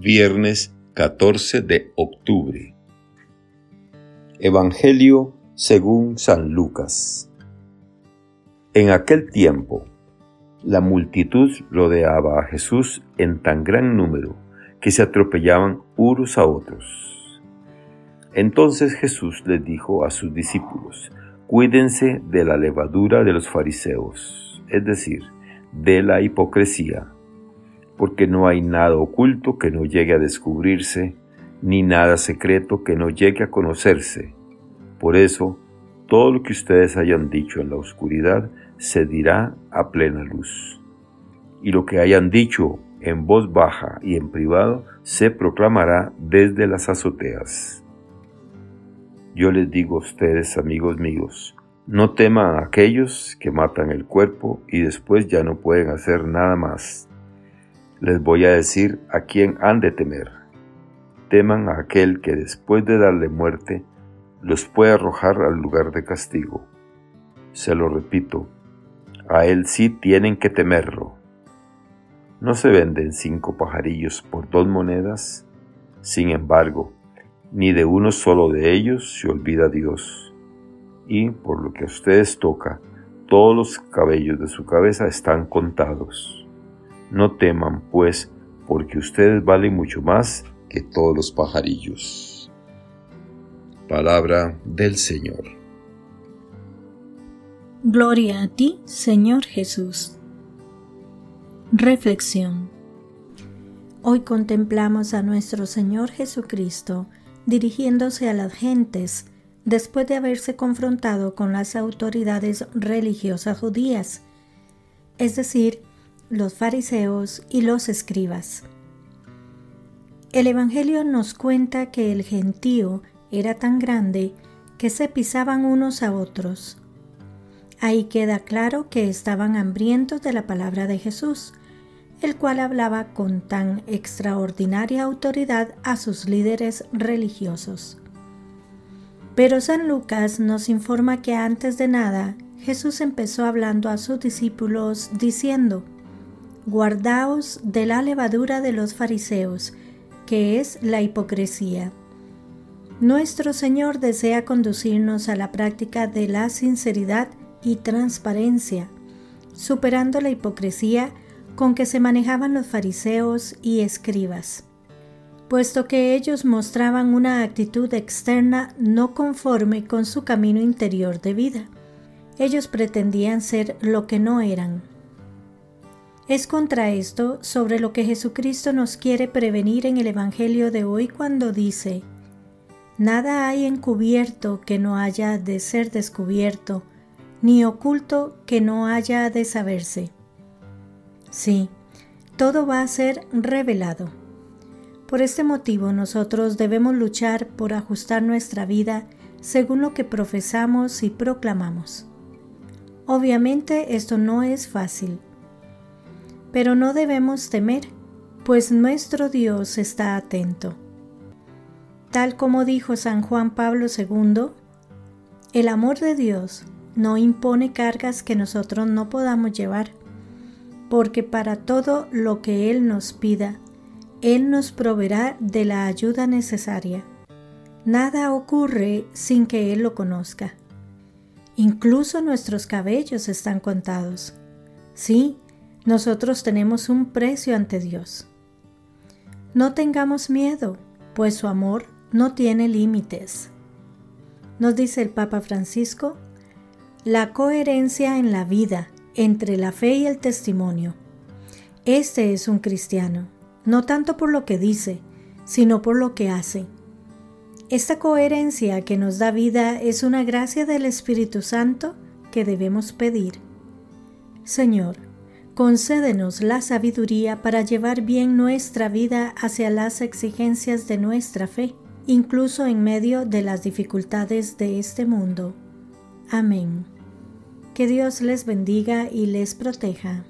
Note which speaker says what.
Speaker 1: viernes 14 de octubre. Evangelio según San Lucas. En aquel tiempo, la multitud rodeaba a Jesús en tan gran número que se atropellaban unos a otros. Entonces Jesús les dijo a sus discípulos, cuídense de la levadura de los fariseos, es decir, de la hipocresía porque no hay nada oculto que no llegue a descubrirse, ni nada secreto que no llegue a conocerse. Por eso, todo lo que ustedes hayan dicho en la oscuridad se dirá a plena luz. Y lo que hayan dicho en voz baja y en privado se proclamará desde las azoteas. Yo les digo a ustedes, amigos míos, no teman a aquellos que matan el cuerpo y después ya no pueden hacer nada más les voy a decir a quién han de temer. Teman a aquel que después de darle muerte los puede arrojar al lugar de castigo. Se lo repito, a él sí tienen que temerlo. No se venden cinco pajarillos por dos monedas, sin embargo, ni de uno solo de ellos se olvida Dios. Y por lo que a ustedes toca, todos los cabellos de su cabeza están contados. No teman, pues, porque ustedes valen mucho más que todos los pajarillos. Palabra del Señor.
Speaker 2: Gloria a ti, Señor Jesús. Reflexión. Hoy contemplamos a nuestro Señor Jesucristo dirigiéndose a las gentes después de haberse confrontado con las autoridades religiosas judías, es decir, los fariseos y los escribas. El Evangelio nos cuenta que el gentío era tan grande que se pisaban unos a otros. Ahí queda claro que estaban hambrientos de la palabra de Jesús, el cual hablaba con tan extraordinaria autoridad a sus líderes religiosos. Pero San Lucas nos informa que antes de nada Jesús empezó hablando a sus discípulos diciendo, Guardaos de la levadura de los fariseos, que es la hipocresía. Nuestro Señor desea conducirnos a la práctica de la sinceridad y transparencia, superando la hipocresía con que se manejaban los fariseos y escribas, puesto que ellos mostraban una actitud externa no conforme con su camino interior de vida. Ellos pretendían ser lo que no eran. Es contra esto sobre lo que Jesucristo nos quiere prevenir en el Evangelio de hoy cuando dice, Nada hay encubierto que no haya de ser descubierto, ni oculto que no haya de saberse. Sí, todo va a ser revelado. Por este motivo nosotros debemos luchar por ajustar nuestra vida según lo que profesamos y proclamamos. Obviamente esto no es fácil pero no debemos temer, pues nuestro Dios está atento. Tal como dijo San Juan Pablo II, el amor de Dios no impone cargas que nosotros no podamos llevar, porque para todo lo que Él nos pida, Él nos proveerá de la ayuda necesaria. Nada ocurre sin que Él lo conozca. Incluso nuestros cabellos están contados. Sí, nosotros tenemos un precio ante Dios. No tengamos miedo, pues su amor no tiene límites. Nos dice el Papa Francisco, la coherencia en la vida entre la fe y el testimonio. Este es un cristiano, no tanto por lo que dice, sino por lo que hace. Esta coherencia que nos da vida es una gracia del Espíritu Santo que debemos pedir. Señor, concédenos la sabiduría para llevar bien nuestra vida hacia las exigencias de nuestra fe, incluso en medio de las dificultades de este mundo. Amén. Que Dios les bendiga y les proteja.